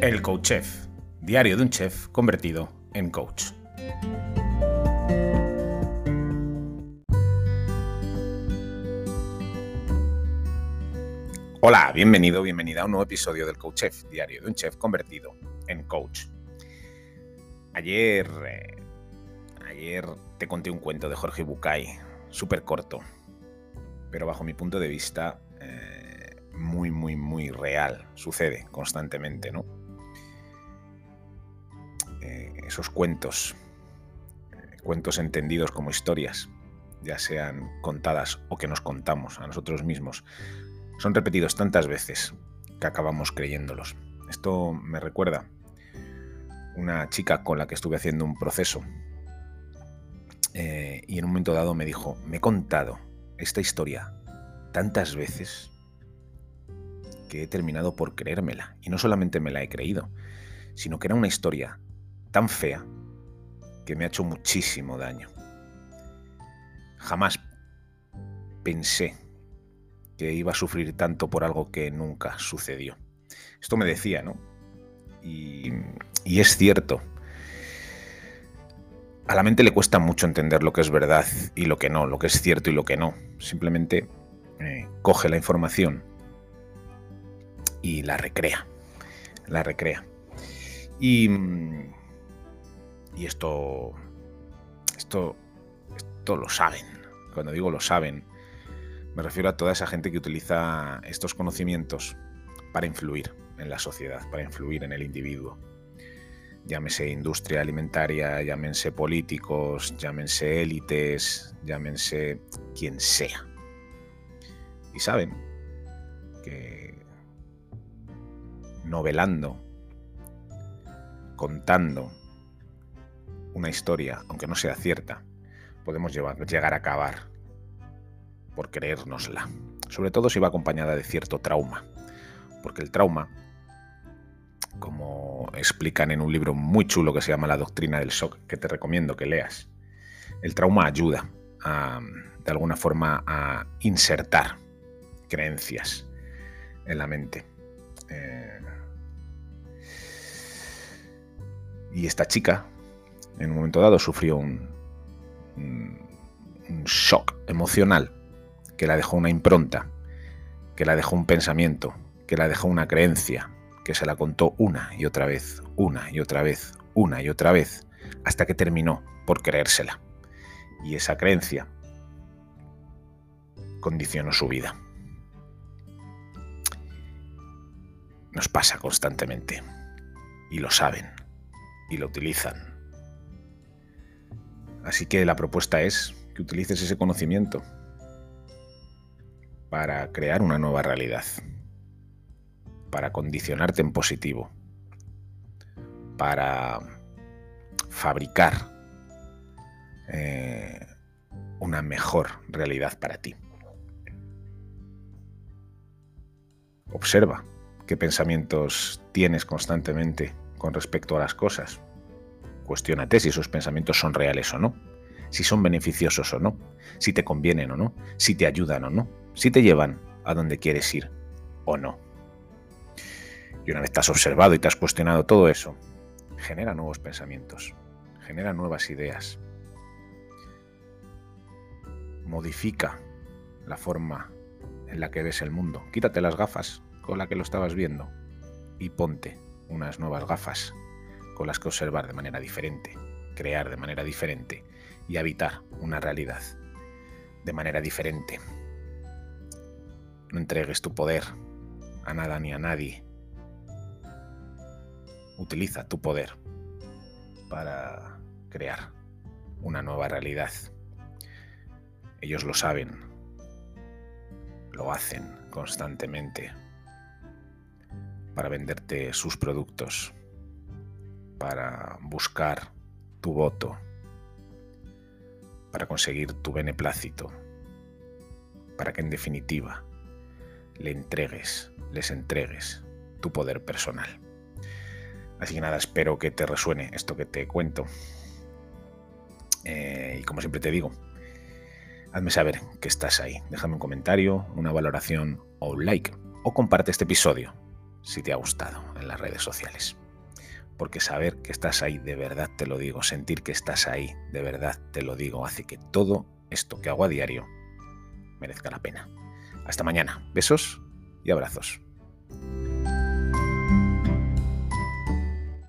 El Coach Chef, diario de un chef convertido en coach. Hola, bienvenido, bienvenida a un nuevo episodio del Coach Chef, diario de un chef convertido en coach. Ayer, eh, ayer te conté un cuento de Jorge Bucay, súper corto, pero bajo mi punto de vista eh, muy, muy, muy real. Sucede constantemente, ¿no? Cuentos, cuentos entendidos como historias, ya sean contadas o que nos contamos a nosotros mismos, son repetidos tantas veces que acabamos creyéndolos. Esto me recuerda una chica con la que estuve haciendo un proceso eh, y en un momento dado me dijo, me he contado esta historia tantas veces que he terminado por creérmela. Y no solamente me la he creído, sino que era una historia tan fea que me ha hecho muchísimo daño. Jamás pensé que iba a sufrir tanto por algo que nunca sucedió. Esto me decía, ¿no? Y, es cierto. A la mente le cuesta mucho entender lo que es verdad y lo que no, lo que es cierto y lo que no. Simplemente eh, coge la información y la recrea. La recrea. Y, y esto, esto, esto lo saben. Cuando digo lo saben, me refiero a toda esa gente que utiliza estos conocimientos para influir en la sociedad, para influir en el individuo. Llámese industria alimentaria, llámense políticos, llámense élites, llámense quien sea. Y saben que novelando, contando una historia, aunque no sea cierta, podemos llegar a acabar por creérnosla. Sobre todo si va acompañada de cierto trauma. Porque el trauma, como explican en un libro muy chulo que se llama La Doctrina del Shock, que te recomiendo que leas, el trauma ayuda de alguna forma a insertar creencias en la mente. Eh, y esta chica, en un momento dado, sufrió un, un shock emocional que la dejó una impronta, que la dejó un pensamiento, que la dejó una creencia, que se la contó una y otra vez, una y otra vez, una y otra vez, hasta que terminó por creérsela. Y esa creencia condicionó su vida. Nos pasa constantemente. Y lo saben. Y lo utilizan. Así que la propuesta es que utilices ese conocimiento para crear una nueva realidad, para condicionarte en positivo, para fabricar eh, una mejor realidad para ti. Observa qué pensamientos tienes constantemente con respecto a las cosas. Cuestiónate si esos pensamientos son reales o no, si son beneficiosos o no, si te convienen o no, si te ayudan o no si te llevan a donde quieres ir o no. Y una vez te has observado y te has cuestionado todo eso, genera nuevos pensamientos, genera nuevas ideas, modifica la forma en la que ves el mundo. Quítate las gafas con las que lo estabas viendo y ponte unas nuevas gafas con las que observar de manera diferente, crear de manera diferente y habitar una realidad de manera diferente. No entregues tu poder a nada ni a nadie. Utiliza tu poder para crear una nueva realidad. Ellos lo saben, lo hacen constantemente para venderte sus productos, para buscar tu voto, para conseguir tu beneplácito, para que en definitiva le entregues, les entregues tu poder personal. Así que nada, espero que te resuene esto que te cuento. Eh, y como siempre te digo, hazme saber que estás ahí. Déjame un comentario, una valoración o un like. O comparte este episodio si te ha gustado. en las redes sociales. Porque saber que estás ahí, de verdad te lo digo, sentir que estás ahí, de verdad te lo digo, hace que todo esto que hago a diario merezca la pena. Hasta mañana. Besos y abrazos.